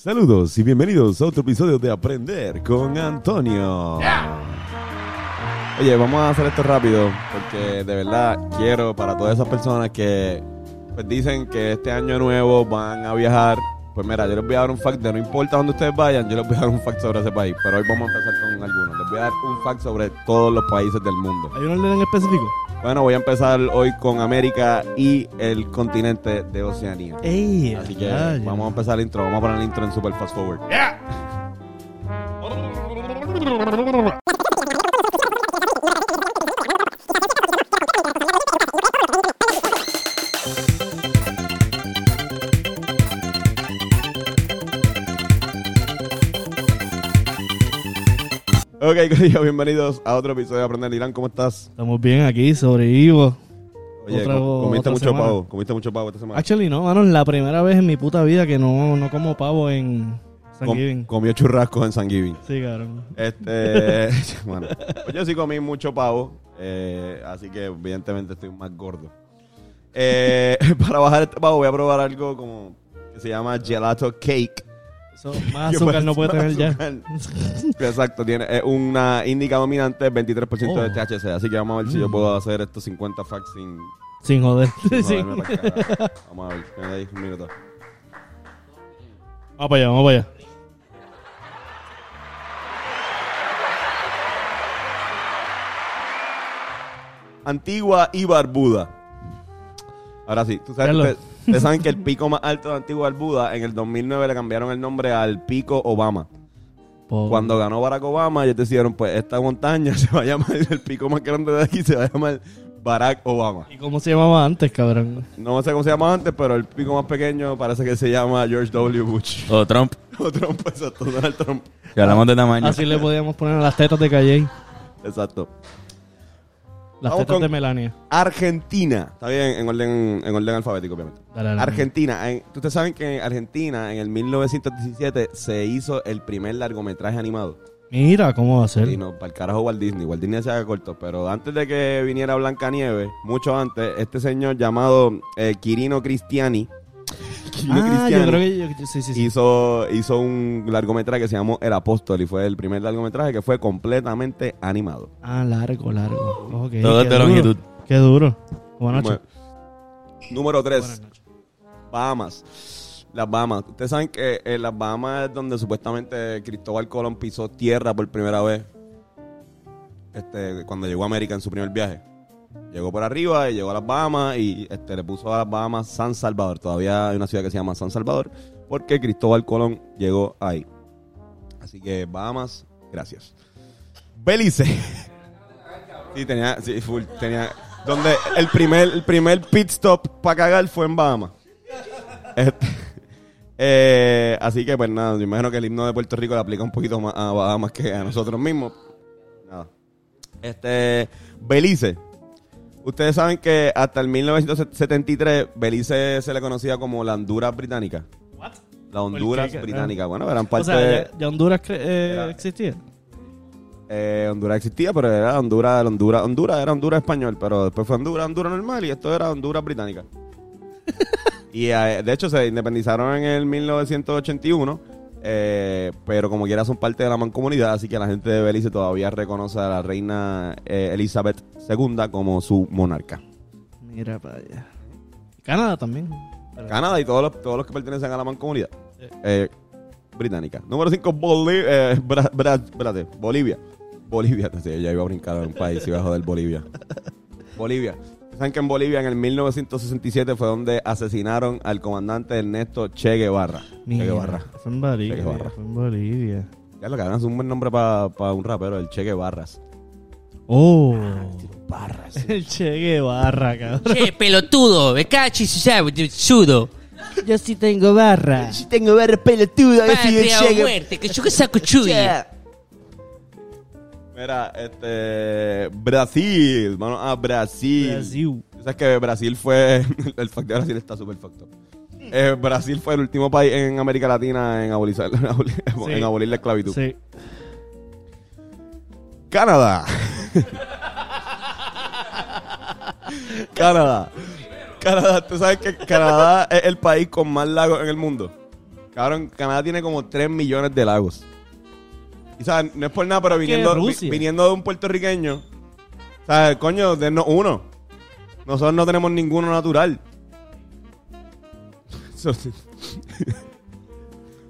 Saludos y bienvenidos a otro episodio de Aprender con Antonio. Oye, vamos a hacer esto rápido porque de verdad quiero para todas esas personas que pues, dicen que este año nuevo van a viajar. Pues mira, yo les voy a dar un fact de no importa dónde ustedes vayan, yo les voy a dar un fact sobre ese país. Pero hoy vamos a empezar con algunos. Les voy a dar un fact sobre todos los países del mundo. ¿Hay un orden en específico? Bueno, voy a empezar hoy con América y el continente de Oceanía. ¡Ey! Así que vamos a empezar el intro. Vamos a poner el intro en super fast forward. Ok, corillo, bienvenidos a otro episodio de Aprender Irán. ¿Cómo estás? Estamos bien aquí, sobrevivo. Oye, Otra- com- comiste otra mucho semana. pavo. Comiste mucho pavo esta semana. Actually, no, mano, es la primera vez en mi puta vida que no, no como pavo en San Com- comió churrascos en San Giving. Sí, cabrón. Este, bueno, pues yo sí comí mucho pavo, eh, así que evidentemente estoy más gordo. Eh, para bajar este pavo voy a probar algo como que se llama gelato cake. Eso, más azúcar no puede tener ya. Exacto, tiene eh, una índica dominante 23% de Oh. THC, así que vamos a ver si yo Mm. puedo hacer estos 50 facts sin, Sin joder. sin Sí. joderme pa'l carajo. Vamos a ver, me ahí un minuto. Vamos para allá, vamos para allá. Antigua y Barbuda. Ahora sí, tú sabes, Carlos. ustedes, ustedes saben que el pico más alto de Antigua y Barbuda en el 2009 le cambiaron el nombre al Pico Obama. Cuando ganó Barack Obama, ellos decidieron, pues esta montaña se va a llamar, el pico más grande de aquí se va a llamar Barack Obama. ¿Y cómo se llamaba antes, cabrón? No sé cómo se llamaba antes, pero el pico más pequeño parece que se llama George W. Bush. O Trump. O Trump, exacto, Donald Trump. Si hablamos de tamaño. Así le podíamos poner a las tetas de Calle. Exacto. Las Vamos tetas con- de Melania. Argentina. Está bien, en orden, en orden alfabético, obviamente. Dale, dale. Argentina. En- Ustedes saben que en Argentina, en el 1917, se hizo el primer largometraje animado. Mira cómo va a ser. Y no, para el carajo Walt Disney. Walt Disney se haga corto. Pero antes de que viniera Blancanieves, mucho antes, este señor llamado eh, Quirino Cristiani, Ah, yo creo que yo- sí, sí, sí. hizo, hizo un largometraje que se llamó El Apóstol y fue el primer largometraje que fue completamente animado. Ah, largo, largo. Ok, Todo qué de duro. longitud. Qué duro. Buenas noches. Bueno, número 3. Buenas noches. Bahamas. Las Bahamas. Ustedes saben que en las Bahamas es donde supuestamente Cristóbal Colón pisó tierra por primera vez. Este, cuando llegó a América en su primer viaje. Llegó por arriba y llegó a las Bahamas y este, le puso a las Bahamas San Salvador. Todavía hay una ciudad que se llama San Salvador porque Cristóbal Colón llegó ahí. Así que Bahamas, gracias. Belice. sí, tenía, sí, full, tenía, donde el primer, el primer pit stop para cagar fue en Bahamas. Este, eh, así que, pues nada, yo imagino que el himno de Puerto Rico le aplica un poquito más a Bahamas que a nosotros mismos. Nada. Este, Belice. Ustedes saben que hasta el 1973 Belice se le conocía como la Honduras británica. What? La Honduras qué? británica. Bueno, eran O parte sea, de... ya, Honduras eh, Era- existía. Eh, Honduras existía, pero era Honduras, Honduras, Honduras era Honduras español, pero después fue Honduras, Honduras normal y esto era Honduras británica. y eh, de hecho se independizaron en el 1981, eh, pero como quiera son parte de la mancomunidad, así que la gente de Belice todavía reconoce a la reina eh, Elizabeth II como su monarca. Mira para allá. Canadá también. Pero- Canadá y todos los, todos los que pertenecen a la mancomunidad eh, británica. Número 5, Bolivia. Bolivia, sí, ya iba a brincar a un país, iba a joder Bolivia. Bolivia. ¿Saben que en Bolivia en el 1967 fue donde asesinaron al comandante Ernesto Che Guevara? Mira, Che Guevara. Fue en Bolivia. Che Guevara. Fue en Bolivia. Ya lo que hagan es un buen nombre para un rapero, el Che Guevarras. Oh. Barras. El Che Guevara, cabrón. Che, pelotudo, me cachis y sabe, sudo. Yo sí tengo barra. Si tengo ver pelotudo, Patria o muerte, que yo que saco chuya. Mira, este. Brasil. Vamos a Brasil. Brasil. ¿Sabes que Brasil fue. El fact de Brasil está súper facto. Eh, Brasil fue el último país en América Latina en abolir, en abolir, Sí. en abolir la esclavitud. Sí. Canadá. Canadá. Canadá. ¿Tú sabes que Canadá es el país con más lagos en el mundo? Cabrón, Canadá tiene como 3 millones de lagos. Y sabes, no es por nada, pero viniendo, vi- viniendo de un puertorriqueño, ¿sabes? Coño, denos uno. Nosotros no tenemos ninguno natural. Eso sí.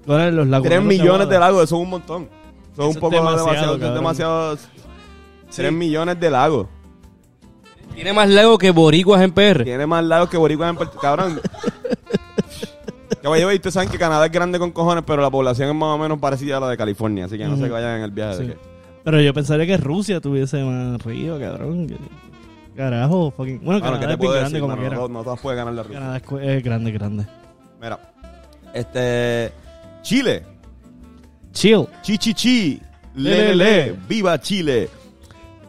Ahora los lagos 3 no te millones de lagos, eso es un montón. Eso es Eso un es poco demasiado, demasiado. eso es cabrón. demasiado 3 millones de lagos. Tiene más lago que boricuas en PR. Tiene más lagos que Boricua en Puerto Cabrón. Caballero, y ustedes saben que Canadá es grande con cojones, pero la población es más o menos parecida a la de California. Así que no se vayan en el viaje. de que- Pero yo pensaría que Rusia tuviese más río, cabrón. que- Carajo, fucking. Bueno, Bueno, Canadá ¿qué te es bien grande decir? como quiera. no, no todas pueden ganar la Rusia. Canadá es, grande, grande. Mira. Este. Chile. Chill. Chi, chi, chi. Le, le, le. Viva Chile.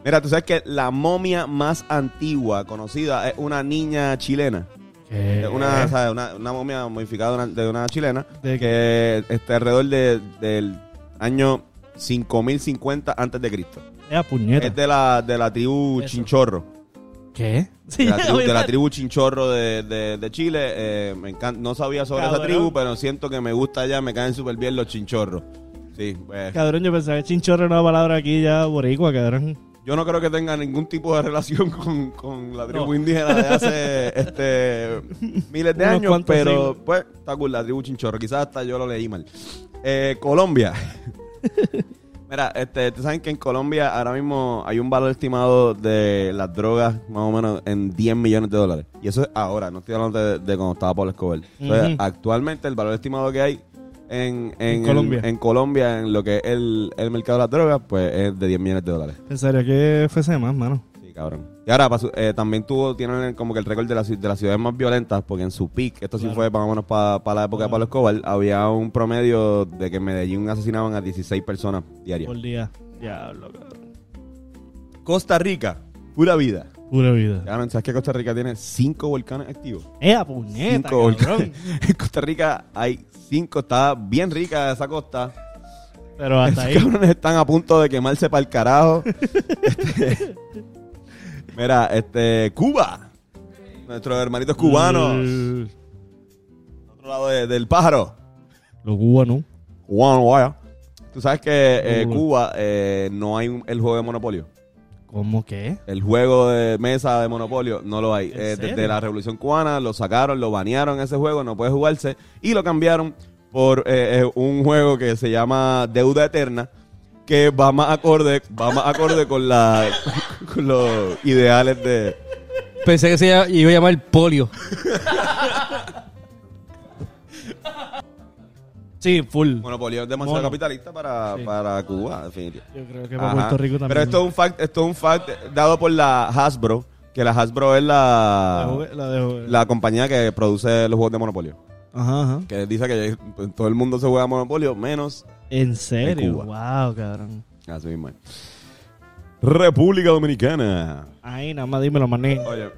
Mira, tú sabes que la momia más antigua conocida es una niña chilena. Es Una, ¿sabes? una, una momia modificada de una, de una chilena ¿De que está alrededor de- del año 5050 antes de Cristo. Ea, puñeta. Es de la, de la tribu Eso. Chinchorro. ¿Qué? De la, tribu, de la obviamente. tribu Chinchorro de, de- de Chile. Eh, me encanta, no sabía sobre esa Cabrón. tribu, pero siento que me gusta ya, me caen súper bien los chinchorros. Sí, pues, Cabrón, yo pensaba que chinchorro era una palabra aquí ya boricua, cabrón. Yo no creo que tenga ningún tipo de relación con, con la tribu No. indígena de hace este, miles de Unos años, pero siglos. pues está cool la tribu Chinchorro. Quizás hasta yo lo leí mal. Eh, Colombia. Mira, este, ustedes saben que en Colombia ahora mismo hay un valor estimado de las drogas más o menos en 10 millones de dólares. Y eso es ahora, no estoy hablando de, de cuando estaba Pablo Escobar. Entonces, actualmente el valor estimado que hay en, en, Colombia. en Colombia, en lo que es el, el mercado de las drogas, pues es de 10 millones de dólares. Pensaría que fuese más, mano. Sí, cabrón. Y ahora eh, también tuvo, tienen como que el récord de, las ci- de las ciudades más violentas, porque en su peak, esto sí fue menos para la época de Pablo Escobar, había un promedio de que en Medellín asesinaban a 16 personas diarias. Por día. Diablo, cabrón. Costa Rica, pura vida. Pura vida. Cabrón, ¿sabes que Costa Rica tiene cinco volcanes activos? Ea, puñeta, cinco volcanes. En Costa Rica hay cinco, está bien rica esa costa. Pero hasta ahí. Esos cabrones están a punto de quemarse para el carajo. Este, mira, este, Cuba. Nuestros hermanitos cubanos. Eh, otro lado de- del pájaro. Los cubanos. Cubano, vaya. Tú sabes que eh, Cuba. Cuba eh, no hay un- el juego de Monopolio. ¿Cómo qué? El juego de mesa de Monopolio no lo hay. ¿En Eh, desde la Revolución Cubana lo sacaron, lo banearon ese juego, no puede jugarse. Y lo cambiaron por eh, eh, un juego que se llama Deuda Eterna, que va más acorde, va más acorde con, la, con los ideales de... Pensé que se iba iba a llamar polio. Sí, full. Monopolio es demasiado Mono. capitalista para, Sí. para Cuba, definitivamente. Yo creo que para Ajá. Puerto Rico también. Pero esto es un fact, esto es un fact dado por la Hasbro, que la Hasbro es La la, jugué- la de- la compañía que produce los juegos de Monopolio. Ajá, ajá. Que dice que todo el mundo se juega Monopolio, menos ¿En serio? Cuba. Wow, cabrón. así mismo. es. República Dominicana. Ahí nada más dímelo, maní. Oye,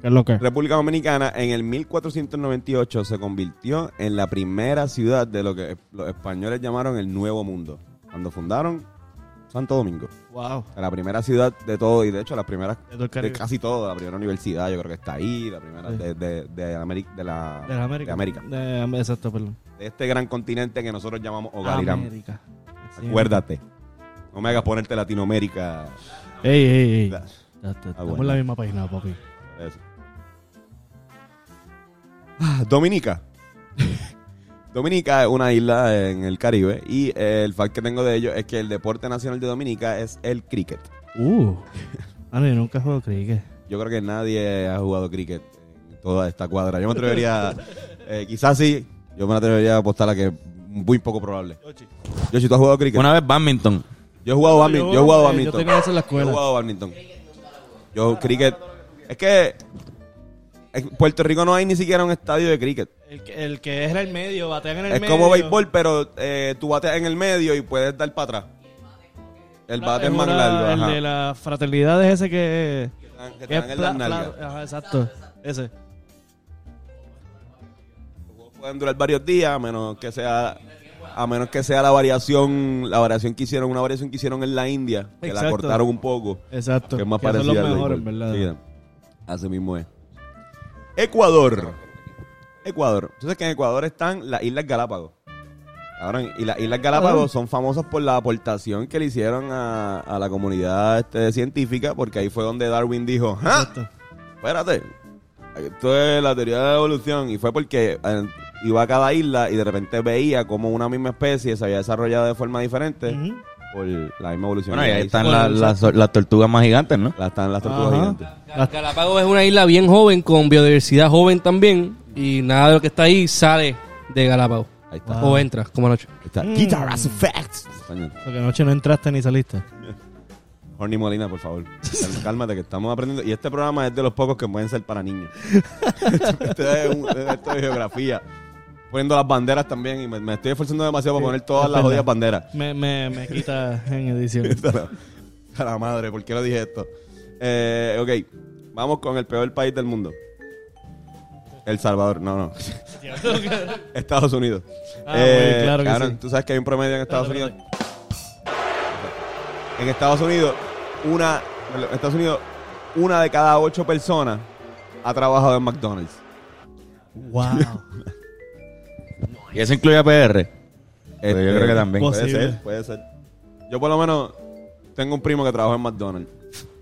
¿Qué es lo que? República Dominicana en el 1498 se convirtió en la primera ciudad de lo que los españoles llamaron el Nuevo Mundo. Cuando fundaron Santo Domingo. Wow. La primera ciudad de todo, y de hecho la primera De casi todo, la primera universidad yo creo que está ahí, la primera Sí. de, de, de América, de la, De la América. de América. De- exacto, perdón. De este gran continente que nosotros llamamos Hogar. América. Sí. Acuérdate. No me hagas ponerte Latinoamérica. Ey, ey, ey. Ya está, Estamos bueno. en la misma página, papi. Dominica. Dominica es una isla en el Caribe y eh, el fact que tengo de ello es que el deporte nacional de Dominica es el cricket. Uh. Ah, no, yo nunca juego cricket. Yo creo que nadie ha jugado cricket en toda esta cuadra. Yo me atrevería, eh, quizás sí, yo me atrevería a apostar a que es muy poco probable. Yo, si tú has jugado cricket. Una vez badminton. Yo he jugado badminton. Yo he jugado eh, badminton. Yo tenía eso en la Yo he escuela. jugado badminton. Yo cricket. Es que en Puerto Rico no hay ni siquiera un estadio de cricket. El que, el que es el medio, batean en el Es medio. como béisbol, pero eh, tú bateas en el medio y puedes dar para atrás. El bate es más una- largo. El ajá. de la fraternidad es ese que... Que que te dan es en las pla- nalgas. pla- Ajá, exacto. Ese. Los juegos pueden durar varios días, a menos que sea a menos que sea la variación, la variación que hicieron, una variación que hicieron en la India, que la Exacto. cortaron un poco, Exacto. que es más Que son parecida los al mejores, béisbol. ¿verdad? Sí, así mismo es. Ecuador. Ecuador. Entonces que en Ecuador están las Islas Galápagos. Cabrón, y las Islas Galápagos son famosas por la aportación que le hicieron a, a la comunidad este, científica, porque ahí fue donde Darwin dijo, ¡Ah! Espérate, esto es la teoría de la evolución, y fue porque eh, iba a cada isla y de repente veía como una misma especie se había desarrollado de forma diferente Ujú. Por la misma evolución. Bueno, ahí están sí. las, las, las tortugas más gigantes, ¿no? la- están las tortugas Ajá. gigantes. Las- Galápagos es una isla bien joven, con biodiversidad joven también. Y nada de lo que está ahí sale de Galápagos. Ahí está. Wow. O entra, como anoche. Ahí está. Mm. Guitar as Facts. Español. Porque anoche no entraste ni saliste. Horny Molina, por favor. Cal- Cálmate, que estamos aprendiendo. Y este programa es de los pocos que pueden ser para niños. este es un es esto de geografía. Poniendo las banderas también. Y me, me estoy esforzando demasiado para poner todas las jodidas banderas. Me, me, me quita en edición. A la madre, ¿por qué no dije esto? Eh, ok, vamos con el peor país del mundo. El Salvador, no, no. Estados Unidos. Ah, güey, claro que cabrón, sí. tú sabes que hay un promedio en Estados Unidos. En Estados Unidos, una, en Estados Unidos, una de cada ocho personas ha trabajado en McDonald's. Wow. Y eso incluye a PR. Este, yo creo que también. Puede ser, puede ser. Yo por lo menos tengo un primo que trabaja en McDonald's.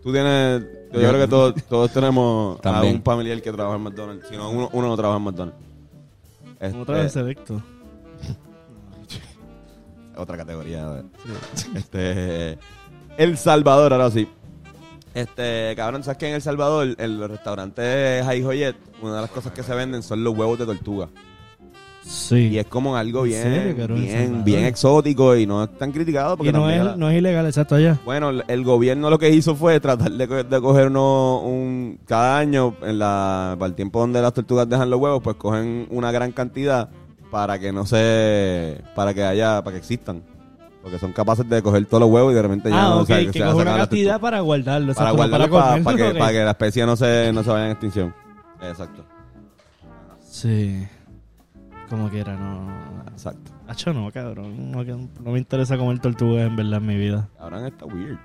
Tú tienes, yo, Yo- creo que todos, todos tenemos a un familiar que trabaja en McDonald's. Si no, uno, uno no trabaja en McDonald's. Este, Otra vez selecto. otra categoría. a ver. Este, El Salvador, ahora sí. Este, cabrón, ¿sabes que en El Salvador, en los restaurantes Jai Joyet, una de las cosas que se venden son los huevos de tortuga. Sí. Y es como algo ¿En bien, bien, bien exótico y no es tan criticado porque Y no es, la- no es ilegal, exacto, allá. Bueno, el- gobierno lo que hizo fue tratar de, co- de coger uno un cada año en la para el tiempo donde las tortugas dejan los huevos, pues cogen una gran cantidad para que no se para que haya para que existan, porque son capaces de coger todos los huevos y de repente ya Ah, no ok, o sea, que se una cantidad para guardarlo. para exacto, guardarlo para, comerlo, para que para que la especie no se no se vaya en extinción. Exacto. Sí. Como quiera, no. Exacto. Hacho, no, cabrón. No, me interesa comer tortugas en verdad en mi vida. Ahora está weird.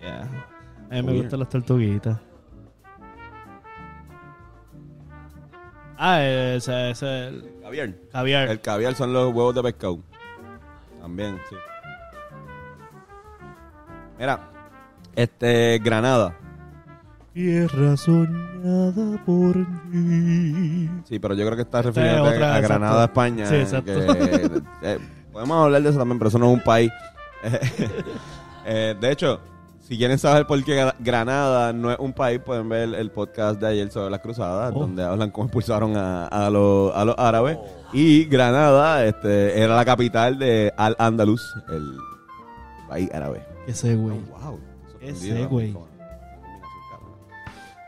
Yeah. A mí me Weird. gustan las tortuguitas. Ah, ese es el Caviar. caviar. El caviar son los huevos de pescado. También, sí. Mira, este Granada. Tierra soñada por ti. Sí, pero yo creo que está Esta refiriendo es otra, a Granada, exacto. España. Sí, exacto. que, eh, podemos hablar de eso también, pero eso no es un país. Eh, de hecho, si quieren saber por qué Gra- Granada no es un país, pueden ver el podcast de ayer sobre las cruzadas, Oh. donde hablan cómo expulsaron a, a los, a los árabes. Y Granada este, era la capital de Al-Andalus, el país árabe. Ese güey. Wow. Ese güey.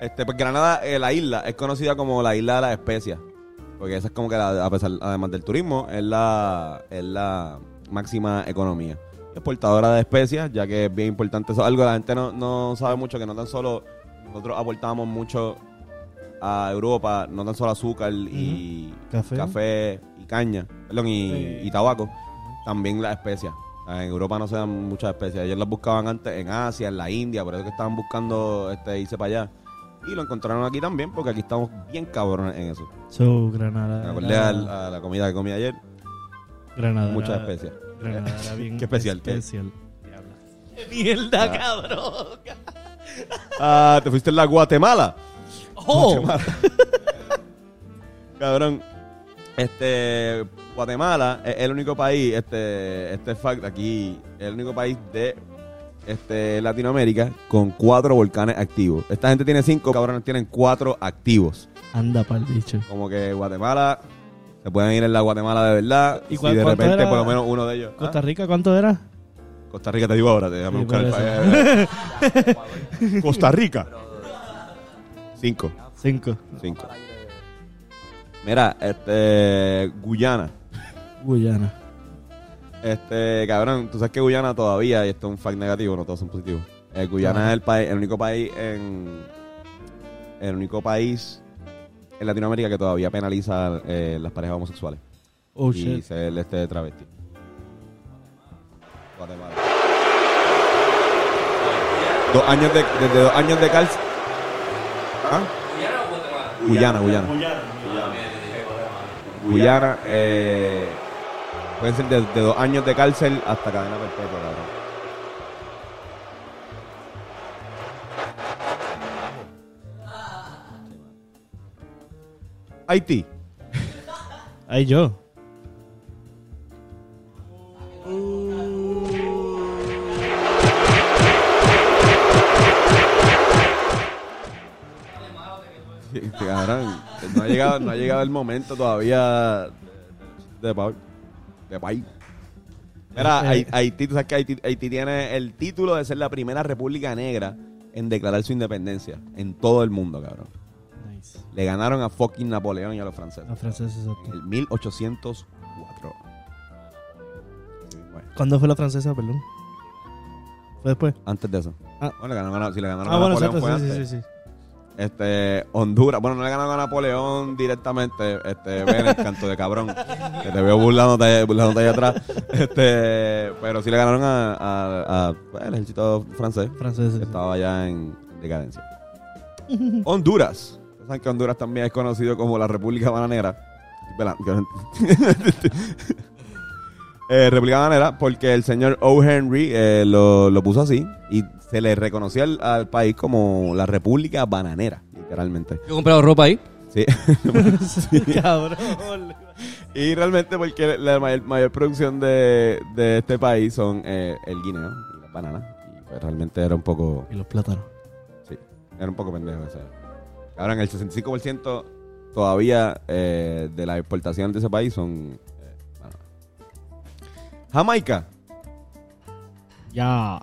Este, pues Granada, eh, la isla, es conocida como la isla de las especias. Porque esa es como que, la- a pesar, además del turismo, es la, es la máxima economía. Exportadora de especias, ya que es bien importante. Eso es algo que la gente no, no sabe mucho, que no tan solo nosotros aportamos mucho a Europa, no tan solo azúcar y Café. café y caña, perdón, y, y tabaco, también las especias. En Europa no se dan muchas especias. Ellos las buscaban antes en Asia, en la India, por eso que estaban buscando este, irse para allá. Y lo encontraron aquí también, porque aquí estamos bien cabrones en eso. So, Granada. Me acordé al- a, la comida que comí ayer, Granada. muchas era- especias. Granada era bien Qué especial, ¿qué? especial. ¡Qué mierda, Ah. cabrón! Ah, ¿te fuiste en la Guatemala? ¡Oh! Cabrón. Este, Guatemala es el único país, este, este fact aquí, es el único país de este, Latinoamérica con cuatro volcanes activos. Esta gente tiene cinco, cabrones tienen cuatro activos. Anda pa'l bicho. Como que Guatemala, se pueden ir en la Guatemala de verdad. ¿Y ¿Y cuál- de repente, era? por lo menos uno de ellos. ¿Costa ¿Ah? Rica cuánto era? Costa Rica, te digo ahora, déjame Sí, buscar el país. Costa Rica. Cinco. Cinco. Cinco. Mira, este. Guyana. Guyana. Este, cabrón, tú sabes que Guyana todavía, y esto es un fact negativo, no todos son positivos. Eh, Guyana es el país, el único país en. El único país en Latinoamérica que todavía penaliza eh, las parejas homosexuales. Oh, y shit. ser este travesti. Guatemala. Dos años de, desde dos años de cárcel. ¿Ah? Guyana, Guyana. Guyana, eh, Pueden ser de, de dos años de cárcel hasta cadena perpetua, cabrón. Haití. Ay, yo. Cabrón, no ha llegado, no ha llegado el momento todavía de, de, pa- de país. Mira, Hai- Haití, tú sabes que Haití, Haití tiene el título de ser la primera república negra en declarar su independencia en todo el mundo, cabrón. Nice. Le ganaron a fucking Napoleón y a los franceses. Los franceses, En exacto. el 1804. Sí, bueno, ¿Cuándo fue la francesa, perdón? ¿Fue después? antes de eso. Ah. Bueno, le ganaron a- si le ganaron Ah, a bueno, Napoleón exacto, fue sí, antes. sí, sí, sí. Este, Honduras, bueno, no le ganaron a Napoleón directamente, este, canto de cabrón, que te veo burlándote, burlándote ahí atrás, este, pero sí le ganaron a, a- a, pues, el ejército francés, Franceses. que estaba ya en decadencia. Honduras, saben que Honduras también es conocido como la República Bananera, Eh, República Bananera, porque el señor O. Henry eh, lo, lo puso así y se le reconoció al, al país como la República Bananera, literalmente. Yo he comprado ropa ahí. Sí. Cabrón. y realmente porque la mayor, mayor producción de, de este país son eh, el guineo y las bananas. Y pues realmente era un poco, Y los plátanos. sí, era un poco pendejo. O sea. Ahora en el 65% todavía eh, de las exportaciones de ese país son. Jamaica. Ya.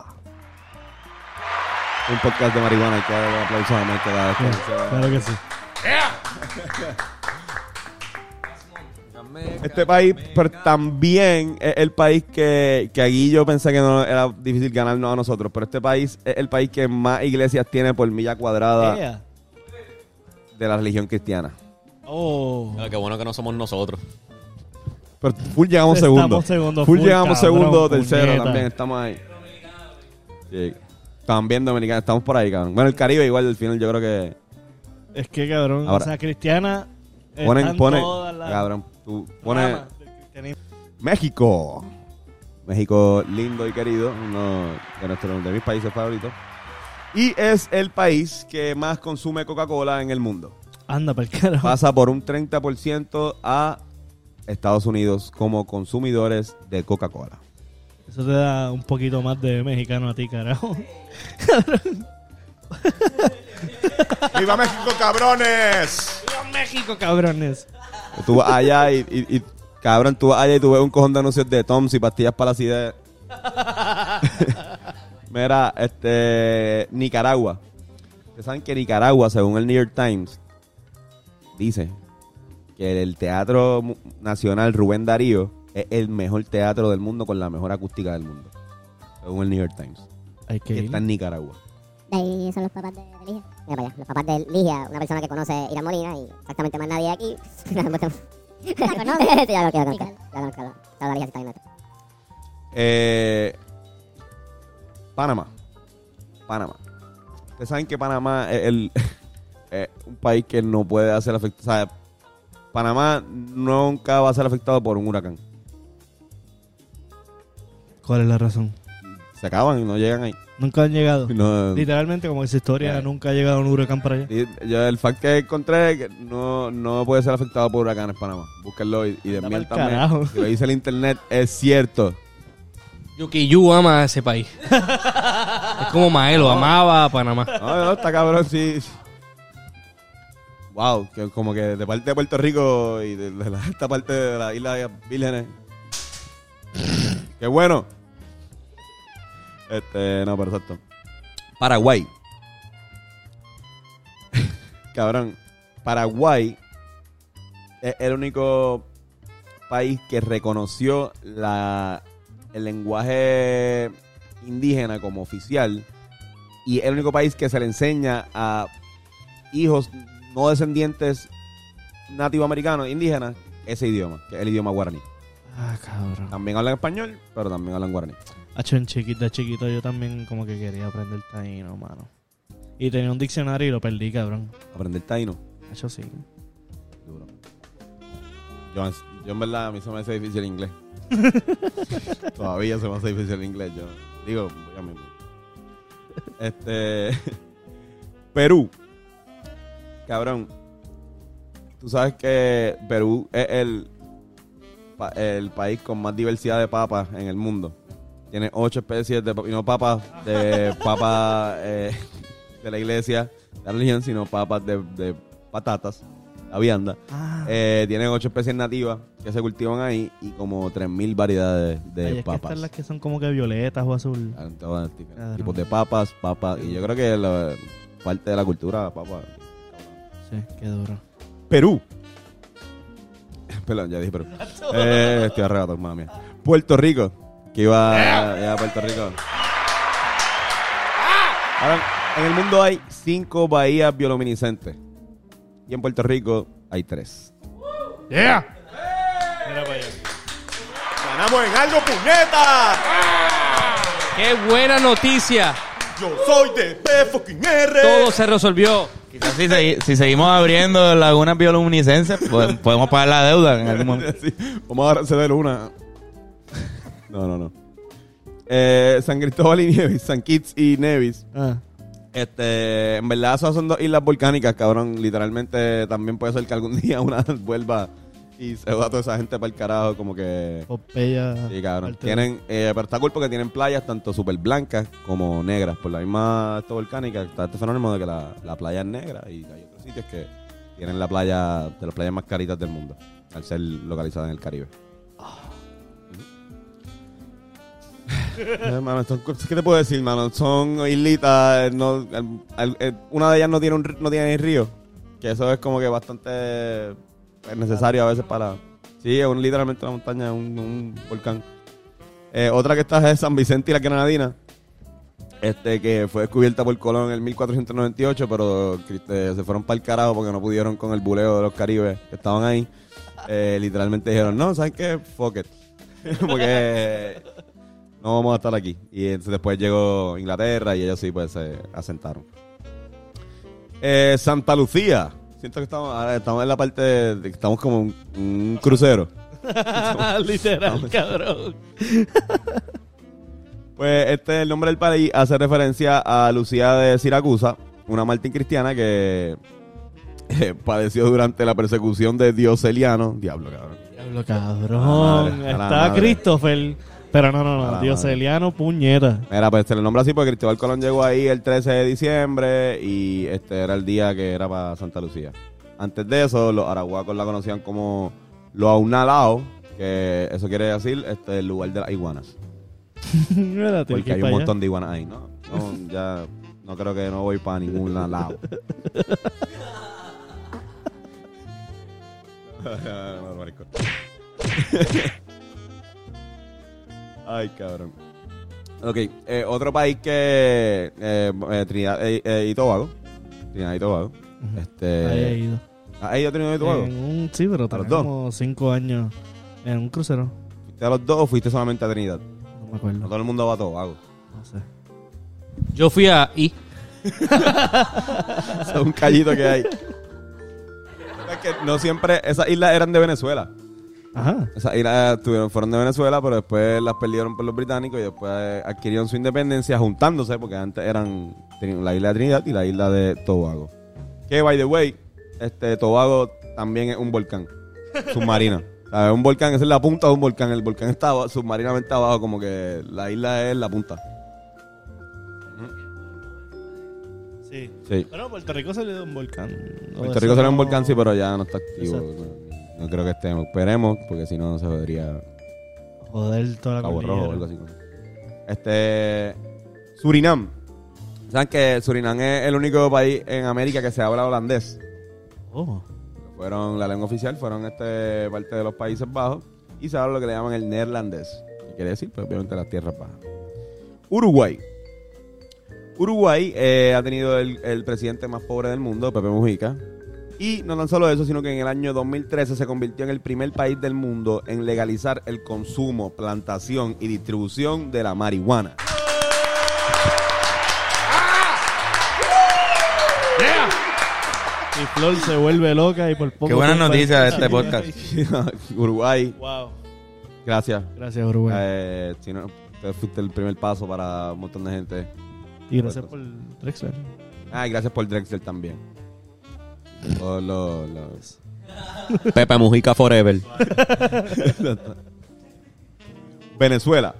Un podcast de marihuana, hay que darle un aplauso a Jamaica cada vez que Sí, se- Claro que sí. Este país, pero también es el país que, que aquí yo pensé que no era difícil ganarnos a nosotros, pero este país es el país que más iglesias tiene por milla cuadrada Ea. de la religión cristiana. Oh. Pero qué bueno que no somos nosotros. Pero full llegamos Estamos segundo. segundo, Full, full, llegamos cabrón, segundo, tercero puñeta. también, estamos ahí. Sí. También dominicana, estamos por ahí, cabrón. Bueno, el Caribe igual, al final yo creo que Es que, cabrón, Ahora- o sea, cristiana. ponen, ponen, cabrón, tú pones. México. México lindo y querido, uno de, nuestros, de mis países favoritos. Y es el país que más consume Coca-Cola en el mundo. Anda, para el carajo. Pasa por un 30% a Estados Unidos como consumidores de Coca-Cola. Eso te da un poquito más de mexicano a ti, carajo. ¡Viva México, cabrones! México, cabrones. Tú vas allá y, y- y, cabrón, tú vas allá y tú ves un cojón de anuncios de Toms y pastillas para la acidez. Mira, este, Nicaragua. Ustedes saben que Nicaragua, según el New York Times, dice que el Teatro Nacional Rubén Darío es el mejor teatro del mundo con la mejor acústica del mundo. Según el New York Times. Hay que está en Nicaragua. De ahí son los papás de, Ligia. Mira para allá, los papás de Ligia, una persona que conoce Irán Molina y exactamente más nadie aquí. ¿La conoce? Sí, ya lo conozco, ya lo conozco. Ya lo conozco. La Ligia está esto. Eh, Panamá. Panamá. Ustedes saben que Panamá es el, es un país que no puede ser afectado. O sea, Panamá nunca va a ser afectado por un huracán. ¿Cuál es la razón? Se acaban y no llegan ahí. Nunca han llegado. No, Literalmente, como esa historia, Eh. nunca ha llegado un huracán para allá. y yo el fact que encontré es que no, no puede ser afectado por huracanes Panamá. Búsquenlo y, y. Si lo dice el internet, es cierto. Yukiyu ama a ese país. es como Maelo, amaba a Panamá. No, no, está cabrón, sí. Wow, que como que de parte de Puerto Rico y de, de la, esta parte de la isla Vírgenes. Qué bueno. Este, no, pero exacto. Paraguay. cabrón. Paraguay es el único país que reconoció la, el lenguaje indígena como oficial y es el único país que se le enseña a hijos no descendientes nativoamericanos, indígenas, ese idioma, que es el idioma guaraní. Ah, cabrón. También hablan español, pero también hablan guaraní. Hacho, en chiquito, de chiquito yo también como que quería aprender taíno, mano. Y tenía un diccionario y lo perdí, cabrón. Aprender taíno. Hacho, sí. Duro. Yo, yo en verdad, a mí se me hace difícil el inglés. Todavía se me hace difícil el inglés. Yo digo, ya mismo. Este. Perú. Cabrón. Tú sabes que Perú es el, el país con más diversidad de papas en el mundo. Tiene ocho especies de papas. Y no papas de papas eh, de la iglesia, de la religión, sino papas de, de patatas, la vianda. Ah, Eh, tienen ocho especies nativas que se cultivan ahí y como 3.000 variedades de ay, es que papas. estas las que son como que violetas o azul. Ah, tipos de papas, papas. Y yo creo que la, parte de la cultura, papas. Sí, qué duro. Perú. Perdón, ya dije Perú. Eh, estoy arrebatado, mami. Puerto Rico. Que iba, iba a Puerto Rico. Ahora, en el mundo hay cinco bahías bioluminiscentes. Y en Puerto Rico hay tres. Mira para allá. ¡Ganamos en algo, puñeta! ¡Qué buena noticia! Yo soy de P fucking R. Todo se resolvió. Quizás si, segui- si seguimos abriendo lagunas bioluminiscentes, pues, podemos pagar la deuda en algún momento. Sí, Vamos a ceder una. No, no, no. Eh, San Cristóbal y Nevis, San Kitts y Nevis. Ah, Este, en verdad esas son dos islas volcánicas, cabrón. Literalmente también puede ser que algún día una vuelva y se va toda esa gente para el carajo, como que... Pompeya. Sí, cabrón. Tienen, eh, pero está cool porque tienen playas tanto súper blancas como negras. Por la misma esto volcánica está este fenómeno de que la, la playa es negra y hay otros sitios que tienen la playa de las playas más caritas del mundo, al ser localizada en el Caribe. Eh, mano, son cosas- ¿Qué te puedo decir, mano? Son islitas, no, el- el- el- una de ellas no tiene un, no tiene ni río, que eso es como que bastante pues, necesario a veces para... Sí, es literalmente una montaña, un, un volcán. Eh, otra que está es San Vicente y la Granadina, este, que fue descubierta por Colón en el 1498, pero este, se fueron para el carajo porque no pudieron con el buleo de los caribes que estaban ahí. Eh, literalmente dijeron, no, ¿saben qué? Fuck it. porque no vamos a estar aquí. Y entonces después llegó Inglaterra y ellos sí, pues se asentaron. Eh, Santa Lucía. Siento que estamos, ahora estamos en la parte de, de estamos como un, un crucero. Literal, cabrón. Pues este el nombre del país hace referencia a Lucía de Siracusa, una mártir cristiana que eh, padeció durante la persecución de Dioceliano. Diablo, cabrón. Diablo, A cabrón. la madre, a la Está madre. Christopher. Pero no, no, no. Dioceliano, puñeta. Mira, pues se le nombra así porque Cristóbal Colón llegó ahí el 13 de diciembre y este era el día que era para Santa Lucía. Antes de eso, los arahuacos la conocían como los aunalao, que eso quiere decir este, el lugar de las iguanas. Porque hay para un montón de iguanas ahí, ¿no? No, ya no creo que no voy para ningún lado. Ay, cabrón. Ok, eh, otro país que eh, eh, Trinidad eh, eh, y Tobago. Trinidad y Tobago. Este, Ahí he ido. ¿Has ido a Trinidad y Tobago? En un, sí, pero dos? como cinco años en un crucero. ¿Fuiste a los dos o fuiste solamente a Trinidad? No me No acuerdo. todo el mundo va a Tobago. No sé. Yo fui a I. Es un callito que hay. Es que no siempre, esas islas eran de Venezuela. Ajá. Esas islas fueron de Venezuela, pero después las perdieron por los británicos y después adquirieron su independencia juntándose, porque antes eran la isla de Trinidad y la isla de Tobago. Que, by the way, este Tobago también es un volcán es un volcán, esa es la punta de un volcán. El volcán está submarinamente abajo, como que la isla es la punta. Sí. Sí. Bueno, Puerto Rico salió de un volcán. Puerto Rico salió un volcán, sí, pero ya no está activo. Exacto. No, creo que estemos. Esperemos, porque si no, no se jodería Joder, toda la Cabo. Rojo algo así. Este. Surinam. ¿Saben que Surinam es el único país en América que se habla holandés? Oh. Fueron, la lengua oficial fueron este parte de los Países Bajos y se habla lo que le llaman el neerlandés. ¿Qué quiere decir? Pues obviamente las tierras bajas. Uruguay. Uruguay eh, ha tenido el, el presidente más pobre del mundo, Pepe Mujica. Y no tan solo eso, sino que en el año 2013 se convirtió en el primer país del mundo en legalizar el consumo, plantación y distribución de la marihuana. Y Flor se vuelve loca y por poco. Qué el- noticias de este podcast. Uruguay Wow. Gracias. Gracias, Uruguay. Eh, si no, fuiste el primer paso para un montón de gente. y gracias por Drexler. Ah, y gracias por Drexel también. Todos los- los- Pepe Mujica Forever. Venezuela.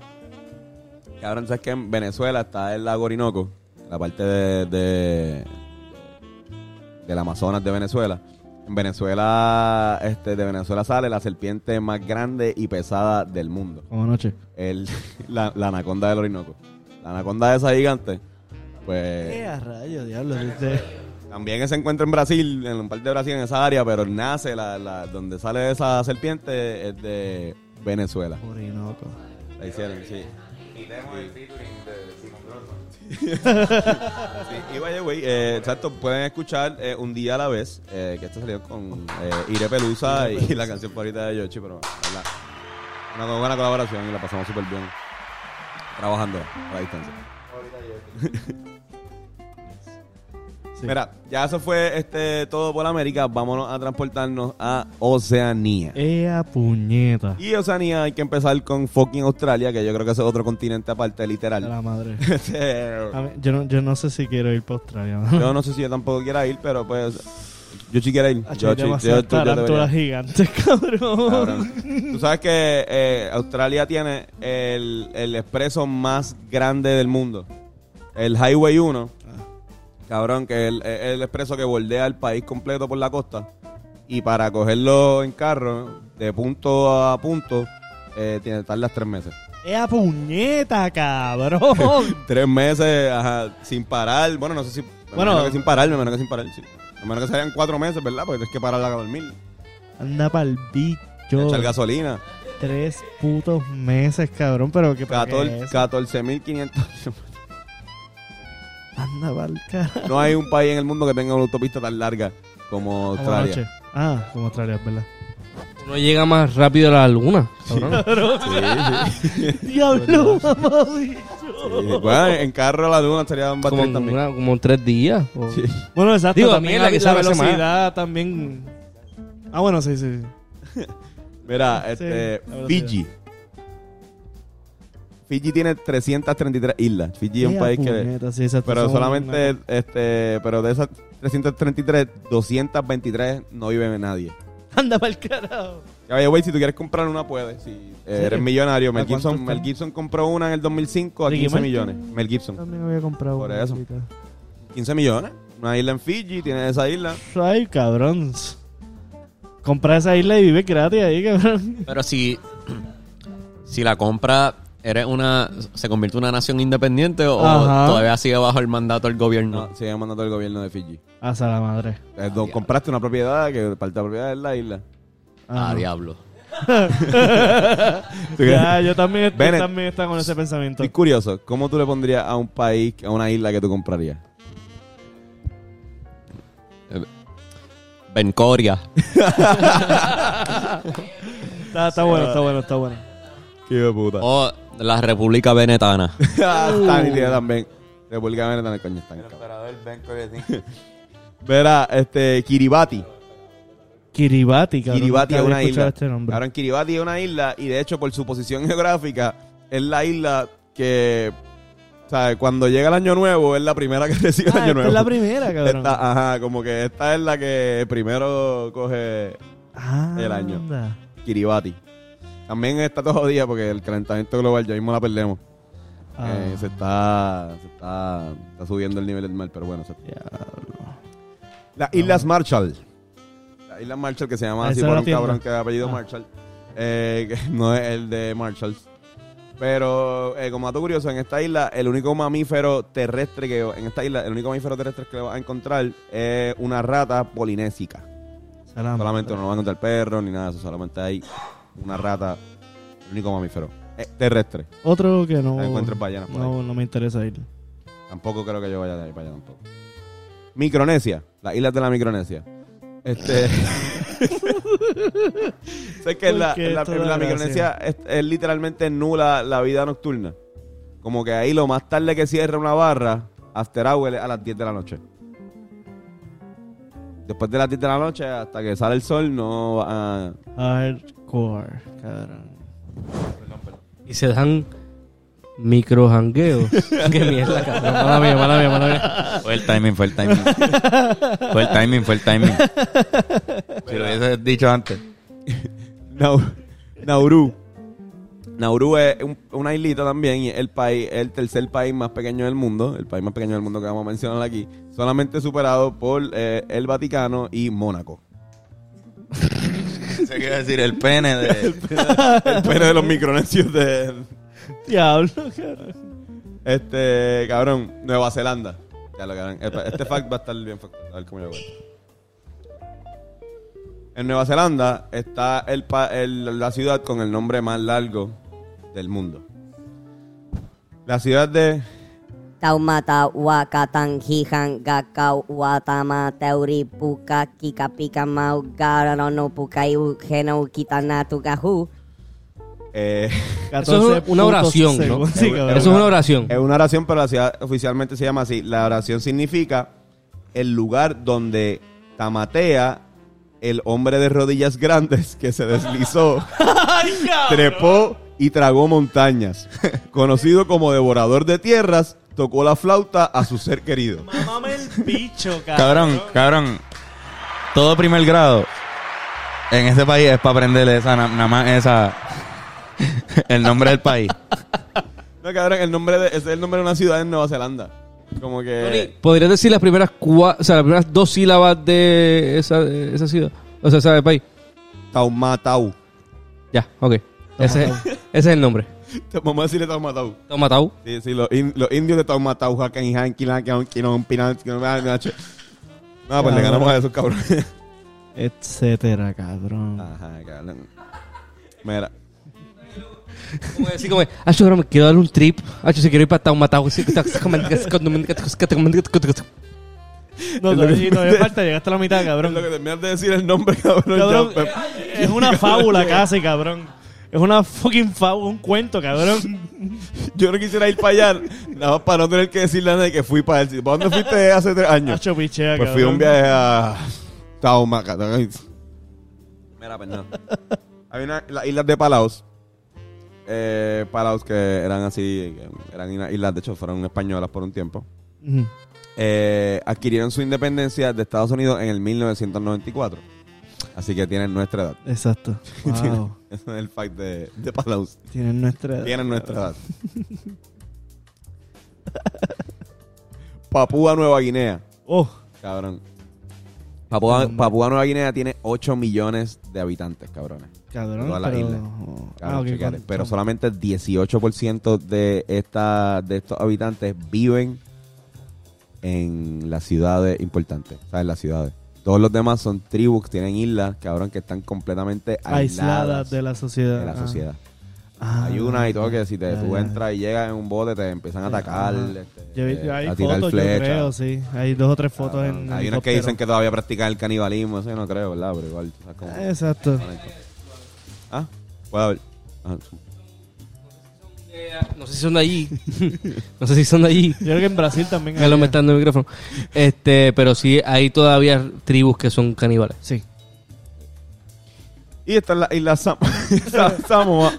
Cabrón, ¿sabes que en Venezuela está el lago Orinoco? La parte de, de- del Amazonas de Venezuela. En Venezuela, este, de Venezuela sale la serpiente más grande y pesada del mundo. Como anoche. El, la, la anaconda del Orinoco. La anaconda esa gigante, pues a rayo, diablo? Dice- también se encuentra en Brasil, en un parte de Brasil, en esa área, pero nace, la, la- donde sale esa serpiente es de Venezuela. Orinoco. La hicieron, sí. Sí, y vaya, güey, eh, exacto, pueden escuchar eh, Un Día a la Vez, eh, que esto salió con eh, Ire Pelusa y, la canción favorita de Yoshi, pero ¿verdad? una buena colaboración y la pasamos súper bien trabajando a la distancia. Sí. Mira, ya eso fue este todo por América, vámonos a transportarnos a Oceanía. Ea puñeta. Y Oceanía hay que empezar con fucking Australia, que yo creo que es otro continente aparte, literal. la madre. Este, A mí- yo, no, yo no sé si quiero ir para Australia. Yo no sé si yo tampoco quiera ir, pero pues. Yo sí quiero ir. Yo, yo- yo- tarántulas gigantes, cabrón. Cabrón. Tú sabes que eh, Australia tiene el, el expreso más grande del mundo. El Highway 1. Cabrón, que es el, el expreso que bordea el país completo por la costa. Y para cogerlo en carro, de punto a punto, eh, tiene tardas tres meses. ¡Ea puñeta, cabrón! Tres meses ajá, sin parar. Bueno, no sé si. Bueno. que sin parar, me imagino que sin parar, sí. Me imagino que serían cuatro meses, ¿verdad? Porque tienes que parar a dormir. Anda pa'l bicho. Echar gasolina. Tres putos meses, cabrón. Pero qué para qué 14 es eso? 14.500. Anda no hay un país en el mundo que tenga una autopista tan larga como Como Australia. Ah, como Australia, es verdad. Uno llega más rápido a la luna, cabrón. ¡Diablo, mamá, bicho! Sí, Bueno, en carro a la luna estaría un Como, batir en también. una- como en tres días. o- Sí. Bueno, exacto. Digo, también la, que la sabe hacer velocidad también... Ah, bueno, sí, sí. Mira, Sí, este, la velocidad. Fiji. Fiji tiene 333 islas. Fiji es un país que... puñeta, sí, exacto, Pero solamente, una- este, pero de esas 333, 223 no vive nadie. Anda pa'l carajo. Ya vaya, güey, si tú quieres comprar una, puedes. Si eres millonario. ¿A Mel Gibson? Mel Gibson compró una en el 2005 a ¿Ricky 15 Martin? millones. Mel Gibson. También había comprado Por una eso. cosita. 15 millones. Una isla en Fiji, tiene esa isla. Ay, cabrón. Compra esa isla y vive gratis ahí, cabrón. Pero si, si la compra, eres una, se convierte en una nación independiente o Ajá. todavía sigue bajo el mandato del gobierno. No, sigue el gobierno de Fiji. Hasta la madre. Eh, compraste una propiedad que parte de la propiedad es la isla. Ah, Ah, diablo. Ya, yo también, Bennett. también con ese pensamiento. Estoy curioso, ¿cómo tú le pondrías a un país, a una isla que tú comprarías? Bencoria. Está, está bueno, está bueno, está bueno. Qué puta. O la República Venetana. Está nítida también. República Venezolana, coño, están cabrón. Verá, este, Kiribati. Kiribati, cabrón. Kiribati es una isla. Este en Kiribati es una isla y de hecho por su posición geográfica es la isla que, o sea, cuando llega el año nuevo es la primera que recibe el Ah, año esta nuevo. es la primera, cabrón. Esta- ajá, como que esta es la que primero coge Ah, el año. anda. Kiribati. También está todo día porque el calentamiento global ya mismo la perdemos. Ah, Eh, se está, se está, está subiendo el nivel del mar, pero bueno. se- Las Islas Marshall. Las Islas Marshall que se llama así por un tienda. cabrón que ha apellido Ah. Marshall. Eh, que no es el de Marshall. Pero eh, como dato curioso, en esta isla el único mamífero terrestre que en esta isla el único mamífero terrestre que vas a encontrar es una rata polinésica. Solamente no va a encontrar perro ni nada de eso, solamente hay una rata, el único mamífero eh, terrestre. Otro que no. Encuentres ballenas por no, no me interesa ir. Tampoco creo que yo vaya de ahí para allá tampoco. Micronesia, las islas de la Micronesia. Este. sé que en la, ¿Por qué en la- en? Micronesia es, es literalmente nula la vida nocturna. Como que ahí lo más tarde que cierra una barra, after hour es a las 10 de la noche. Después de las 10 de la noche, hasta que sale el sol, no va a... Hardcore, cabrón. Y se dan microjangueos. Qué mierda, cabrón. Mala mía, mala mía, mala mía. Fue el timing, fue el timing. fue el timing, fue el timing. Si lo hubiese dicho antes. Nau- Nauru. Nauru es un- una islita también y es el país, el tercer país más pequeño del mundo, el país más pequeño del mundo que vamos a mencionar aquí, solamente superado por eh, el Vaticano y Mónaco. Se quiere decir el pene de. El pene de los micronesios de Diablo, cabrón. este cabrón, Nueva Zelanda. Ya lo cabrón. Este fact va a estar bien fact- A ver cómo yo. En Nueva Zelanda está el, pa- el- la ciudad con el nombre más largo del mundo. La ciudad de Taumata wakatan hihan gakau watama teuri puka kika pika mau garano pukai geno kitana tugahu. eh, Eso es una oración, ¿no? Sí. Eso es una oración. Es una oración, pero la ciudad oficialmente se llama así. La oración significa el lugar donde tamatea el hombre de rodillas grandes que se deslizó, trepó y tragó montañas. Conocido como devorador de tierras, tocó la flauta a su ser querido. Mámame el bicho, cabrón. Cabrón, cabrón. Todo primer grado en ese país es para aprenderle esa, na- nada más esa. el nombre del país. No, cabrón, el nombre de, ese es el nombre de una ciudad en Nueva Zelanda. Como que... ¿Podrías decir las primeras cua- o sea, las primeras dos sílabas de esa, de esa ciudad? O sea, ese país. Taumatau. Ya, ok. Ese, ese es el nombre. Vamos a decirle Taumatau. Tomatau. Sí, sí, los, in- los indios de Taumatau, Jacan y Hanquilan, que aunque no opinan, que no. No, pues le ganamos a esos cabrones. Etcétera, cabrón. Ajá, cabrón. Mira, Como decir, como, ah, yo me quiero dar un trip. Ah, yo si quiero ir para Taumatau. No, no, y todavía falta, llegaste a la mitad, es cabrón. lo que terminas de decir el nombre, cabrón. Cabrón, ya, es una fábula casi, cabrón. Es una fucking fábula, un cuento, cabrón. Yo no quisiera ir para allá, nada más para no tener que decirle a nadie que fui para el sitio. ¿Para dónde fuiste hace tres años? Nacho pichea, Pues fui a un cabrón. viaje a Taumaca. Mira, perdón. Hay una, las islas de Palaos. Eh, Palaos que eran así, que eran islas, de hecho fueron españolas por un tiempo. Ujú. Eh, adquirieron su independencia de Estados Unidos en el 1994. Así que tienen nuestra edad. Exacto. Wow. Ese es el fact de, de Palaos. Tienen nuestra edad. Tienen nuestra edad. Papúa Nueva Guinea. Oh, Cabrón. Papúa, Papúa Nueva Guinea tiene 8 millones de habitantes, cabrones. cabrón. Toda la pero... isla. Ah, Cabrón, pero solamente el 18% de, esta, de estos habitantes viven en las ciudades importantes. O sea, en las ciudades. Todos los demás son tribus tienen islas, cabrón, que están completamente aisladas, aisladas de la sociedad. de la Ah. sociedad. Ah, Hay una y todo que si te, ya, tú entras y llegas en un bote te empiezan a atacar, este, Yo hay a tirar fotos, yo creo, sí. Hay dos o tres fotos en Hay unas que dicen que todavía practican el canibalismo, eso yo no creo, ¿verdad? Pero igual, tú sabes cómo- Exacto. Ah, puede haber. No sé si son de allí. no sé si son de allí. Yo creo que en Brasil también Me lo metiendo el micrófono. Este, pero sí hay todavía tribus que son caníbales. Sí. Y esta es la isla Sam- Sa- Samoa.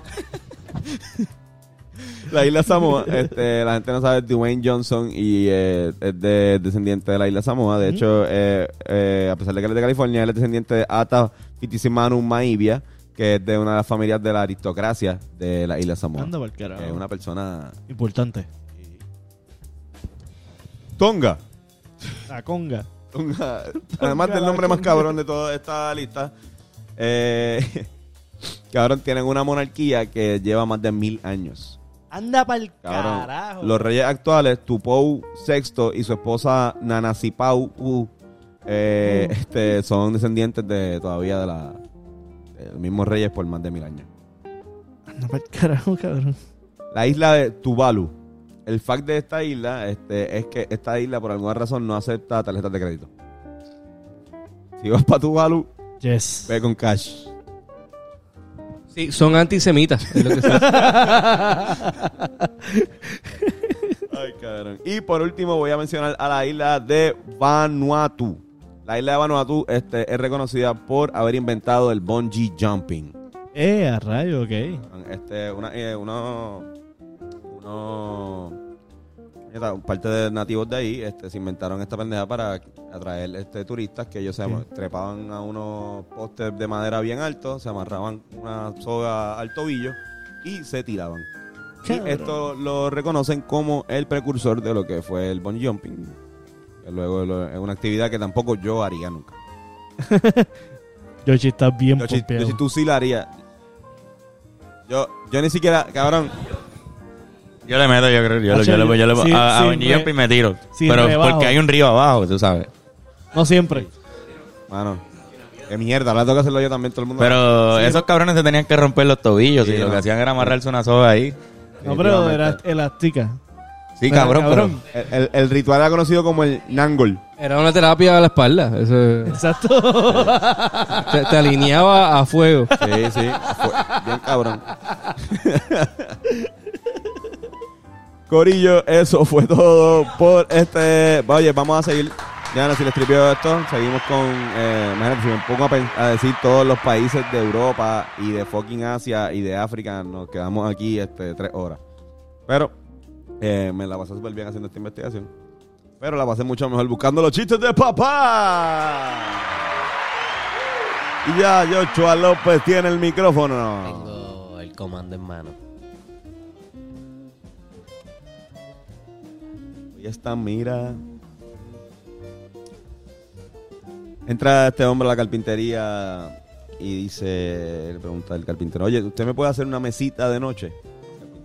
la isla Samoa, este, la gente no sabe, Dwayne Johnson y eh, es de, descendiente de la isla Samoa. De hecho, eh, eh, a pesar de que él es de California, él es descendiente de Ata Fitisimanu Maivia, que es de una de las familias de la aristocracia de la isla Samoa. Anda por carajo. Que es una persona... Importante. Tonga. La conga. Tonga. Además del nombre más cabrón de toda esta lista. Eh, cabrón, tienen una monarquía que lleva más de mil años. Anda pa'l Cabrón. carajo. Los reyes actuales, Tupou VI y su esposa Nanasipau U, eh, este, son descendientes de todavía de la de los mismos reyes por más de mil años. Anda pa'l carajo, cabrón. La isla de Tuvalu. El fact de esta isla este, es que esta isla por alguna razón no acepta tarjetas de crédito. Si vas para Tuvalu, Yes. ve con cash. Sí, son antisemitas. es lo que se- Ay, cabrón. Y por último voy a mencionar a la isla de Vanuatu. La isla de Vanuatu este, es reconocida por haber inventado el bungee jumping. Eh, a rayo, ok. Este, una, eh, uno, uno, parte de nativos de ahí, este, se inventaron esta pendeja para atraer este turistas que ellos se trepaban a unos postes de madera bien altos, se amarraban una soga al tobillo y se tiraban. Y Cabrón. esto lo reconocen como el precursor de lo que fue el bungee jumping. Luego es una actividad que tampoco yo haría nunca. Yoshi está bien Yo, si, pompeado. yo si tú sí la harías. Yo, yo ni siquiera, cabrón, Yo le meto, yo creo. Yo, Hacho, yo, le- yo le- sí, a, a jumping me tiro. sí, pero porque hay un río abajo, tú sabes. No siempre. Mano, qué mierda, ahora tengo que hacerlo yo también, todo el mundo. Pero Sí, esos cabrones se tenían que romper los tobillos Sí, y lo que hacían era amarrarse una soga ahí. No, pero era elástica. Sí, cabrón, cabrón. El, el- el ritual era conocido como el Nangol. Era una terapia a la espalda. Eso, Exacto. te, te alineaba a fuego. Sí, sí, fue bien cabrón. Corillo, eso fue todo por este. Oye, vamos a seguir. Ya no, si les tripeo esto, seguimos con. Eh, imagínate, si me pongo a, pen- a decir todos los países de Europa y de fucking Asia y de África, nos quedamos aquí este, tres horas. Pero eh, me la pasé súper bien haciendo esta investigación. Pero la pasé mucho mejor buscando los chistes de papá. Y ya Joshua López tiene el micrófono. Tengo el comando en mano. Y esta mira. Entra este hombre a la carpintería y dice, le pregunta al carpintero, oye, ¿usted me puede hacer una mesita de noche?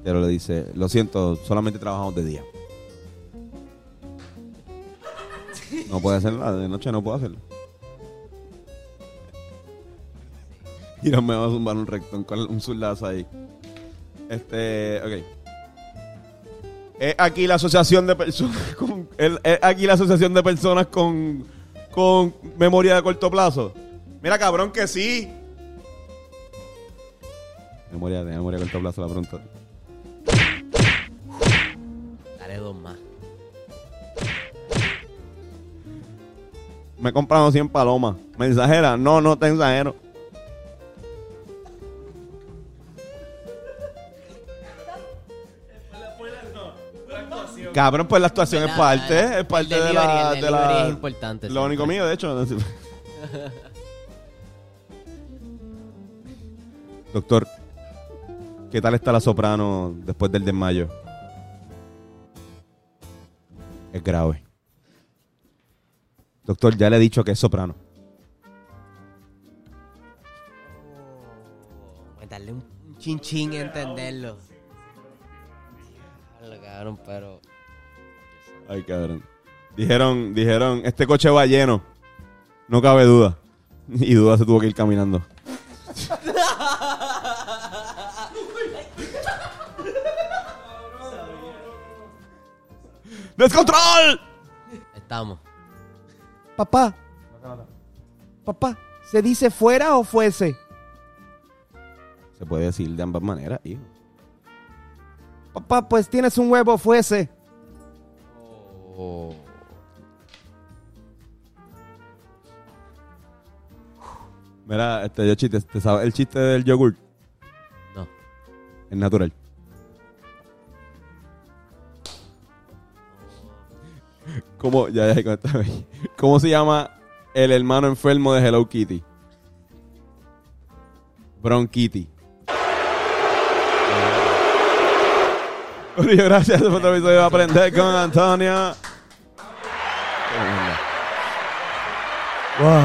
Carpintero le dice, lo siento, solamente trabajamos de día. No puede hacerlo, de noche no puedo hacerlo. Y no me va a zumbar un rectón con un zurdazo ahí. Este, ok. Es aquí la asociación de personas con aquí la asociación de personas con con memoria de corto plazo. Mira, cabrón, que sí. Memoria de memoria de corto plazo la pregunta. Dos más. Me he comprado 100 palomas. Mensajera, no, no te exagero. Cabrón, pues la actuación es parte, es parte de la, el de la- delivery es importante, Lo único mío, de hecho. Doctor, ¿qué tal está la soprano después del desmayo? Es grave. Doctor, ya le he dicho que es soprano. Oh, darle un, un chin chin y entenderlo. Diablo, cabrón, pero. Ay, cabrón. Dijeron, dijeron, este coche va lleno. No cabe duda. Y duda se tuvo que ir caminando. ¡Descontrol! Estamos. Papá. Papá, ¿se dice fuera o fuese? Se puede decir de ambas maneras, hijo. Papá, pues tienes un huevo fuese. Oh. Mira, este, yo chiste, ¿te sabes el chiste del yogur? No. Es natural. ¿Cómo, ya, ya. ¿Cómo se llama el hermano enfermo de Hello Kitty? Bronquitty. Corillo, gracias por otro episodio de Aprender con Antonio. Wow.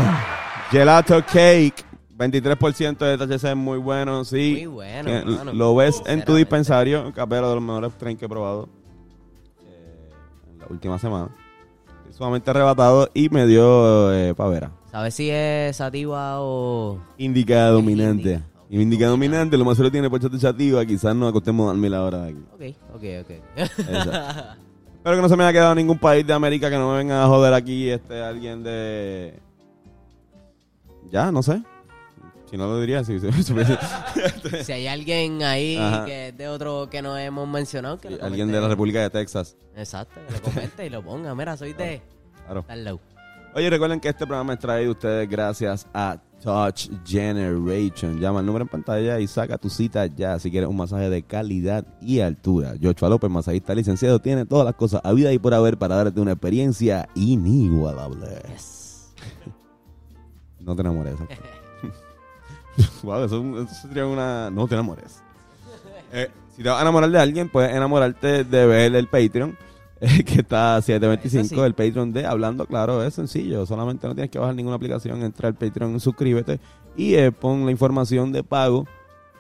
Gelato Cake. 23% de THC es muy bueno, sí. Muy bueno, hermano. Lo ves en tu Sinceramente. dispensario. Capero de los mejores train que he probado eh, en la última semana. Sumamente arrebatado y me dio eh, pavera. ¿Sabes si es sativa o.? Indica dominante. indica. Y indica dominante, lo más solo tiene por chativa. Quizás nos acostemos a dormir ahora de aquí. Ok, ok, ok. Exacto. Espero que no se me haya quedado ningún país de América que no me venga a joder aquí este alguien de... Ya, no sé. Si no lo diría, si, si- hay alguien ahí Ajá. que es de otro que no hemos mencionado, que lo alguien de la República de Texas. Exacto, que lo comente y lo ponga. Mira, soy de Claro. lado. Oye, recuerden que este programa es traído a ustedes gracias a Touch Generation. Llama al número en pantalla y saca tu cita ya si quieres un masaje de calidad y altura. Joshua López, masajista licenciado, tiene todas las cosas a vida y por haber para darte una experiencia inigualable. No te enamores. wow, eso, eso sería una... No te enamores. Eh, si te vas a enamorar de alguien, puedes enamorarte de ver el Patreon, eh, que está a 725, Eso sí. el Patreon de Hablando Claro, es sencillo, solamente no tienes que bajar ninguna aplicación, entra al Patreon, suscríbete y eh, pon la información de pago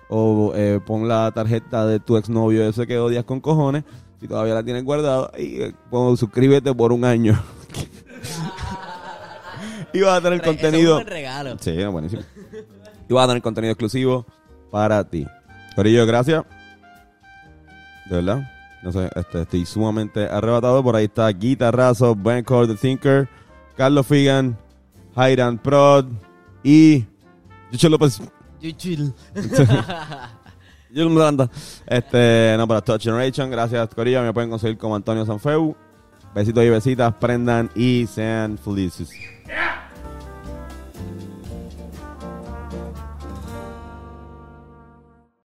o eh, pon la tarjeta de tu exnovio ese que odias con cojones, si todavía la tienes guardada, y pon suscríbete por un año. y vas a tener contenido... regalo. Sí, buenísimo. Y vas a tener contenido exclusivo para ti. Corillo, gracias. De verdad. No sé, este, estoy sumamente arrebatado. Por ahí está Guitarrazo, Ben The Thinker, Carlos Figan, Jairan Prod y Yucho López. Yo Miranda. Este, no, para Touch Generation. Gracias, Corillo. Me pueden conseguir como Antonio Sanfeu. Besitos y besitas. Prendan y sean felices.